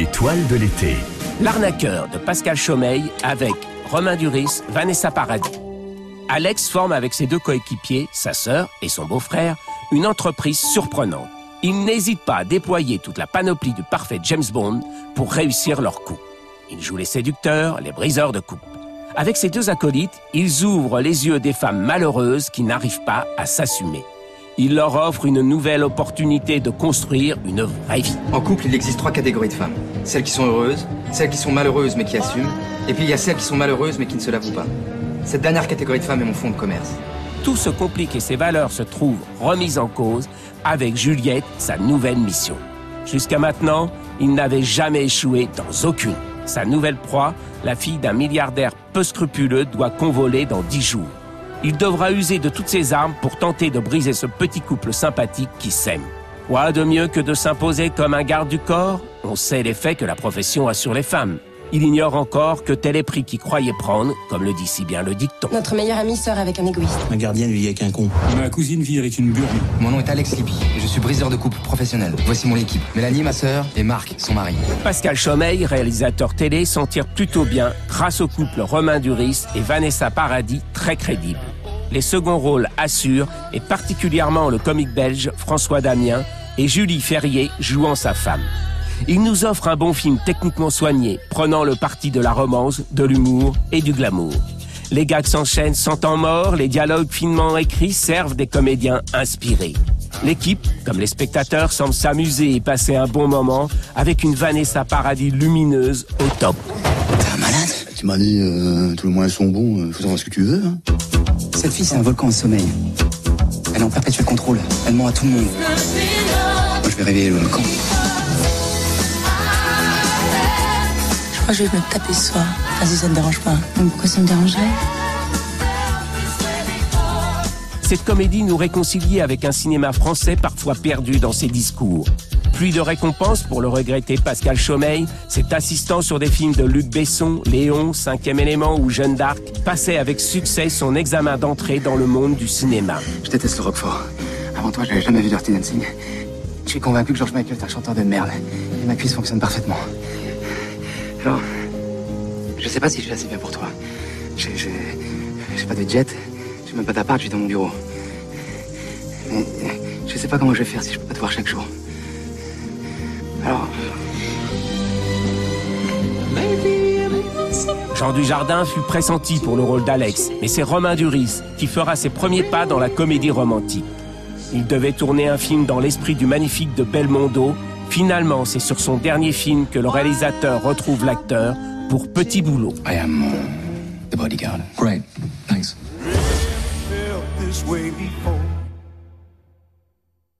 De l'été. L'arnaqueur de Pascal Chaumeil avec Romain Duris, Vanessa Paradis. Alex forme avec ses deux coéquipiers, sa sœur et son beau-frère, une entreprise surprenante. Ils n'hésitent pas à déployer toute la panoplie du parfait James Bond pour réussir leur coup. Ils jouent les séducteurs, les briseurs de coupe. Avec ces deux acolytes, ils ouvrent les yeux des femmes malheureuses qui n'arrivent pas à s'assumer. Ils leur offrent une nouvelle opportunité de construire une vraie vie. En couple, il existe trois catégories de femmes. Celles qui sont heureuses, celles qui sont malheureuses mais qui assument, et puis il y a celles qui sont malheureuses mais qui ne se l'avouent pas. Cette dernière catégorie de femmes est mon fonds de commerce. Tout se complique et ses valeurs se trouvent remises en cause avec Juliette, sa nouvelle mission. Jusqu'à maintenant, il n'avait jamais échoué dans aucune. Sa nouvelle proie, la fille d'un milliardaire peu scrupuleux, doit convoler dans dix jours. Il devra user de toutes ses armes pour tenter de briser ce petit couple sympathique qui s'aime. Quoi de mieux que de s'imposer comme un garde du corps? On sait l'effet que la profession a sur les femmes. Il ignore encore que tel est prix qu'il croyait prendre, comme le dit si bien le dicton. Notre meilleure amie sort avec un égoïste. Ma gardienne vit avec un con. Ma cousine vit avec une burne. Mon nom est Alex Libby et je suis briseur de couple professionnel. Voici mon équipe. Mélanie, ma sœur, et Marc, son mari. Pascal Chaumeil, réalisateur télé, s'en tire plutôt bien grâce au couple Romain Duris et Vanessa Paradis, très crédibles. Les seconds rôles assurent, et particulièrement le comique belge François Damien et Julie Ferrier jouant sa femme. Il nous offre un bon film techniquement soigné, prenant le parti de la romance, de l'humour et du glamour. Les gags s'enchaînent sans temps mort, les dialogues finement écrits servent des comédiens inspirés. L'équipe, comme les spectateurs, semble s'amuser et passer un bon moment avec une Vanessa Paradis lumineuse au top. T'es un malade? Tu m'as dit, euh, tous les moyens sont bons, euh, faut ce que tu veux. Hein. Cette fille, c'est un volcan en sommeil. Elle est en perpétuel contrôle. Elle ment à tout le monde. Moi, je vais réveiller le volcan. Crois que je vais me taper ce soir. Enfin, si ça ne dérange pas. Donc pourquoi ça me dérangerait? Cette comédie nous réconcilie avec un cinéma français parfois perdu dans ses discours. Pluie de récompenses pour le regretté Pascal Chaumeil, cet assistant sur des films de Luc Besson, Léon, Cinquième élément ou Jeanne d'Arc, passait avec succès son examen d'entrée dans le monde du cinéma. Je déteste le Roquefort. Avant toi, j'avais jamais vu Dirty Dancing. Je suis convaincu que George Michael est un chanteur de merde. Et ma cuisse fonctionne parfaitement. Alors, je sais pas si je suis assez bien pour toi. J'ai, j'ai, j'ai pas de jet, j'ai même pas d'appart, je suis dans mon bureau. Mais je sais pas comment je vais faire si je peux pas te voir chaque jour. Alors, Jean Dujardin fut pressenti pour le rôle d'Alex, mais c'est Romain Duris qui fera ses premiers pas dans la comédie romantique. Il devait tourner un film dans l'esprit du magnifique de Belmondo. Finalement, c'est sur son dernier film que le réalisateur retrouve l'acteur pour Petit Boulot. I am uh, the bodyguard. Great. Thanks.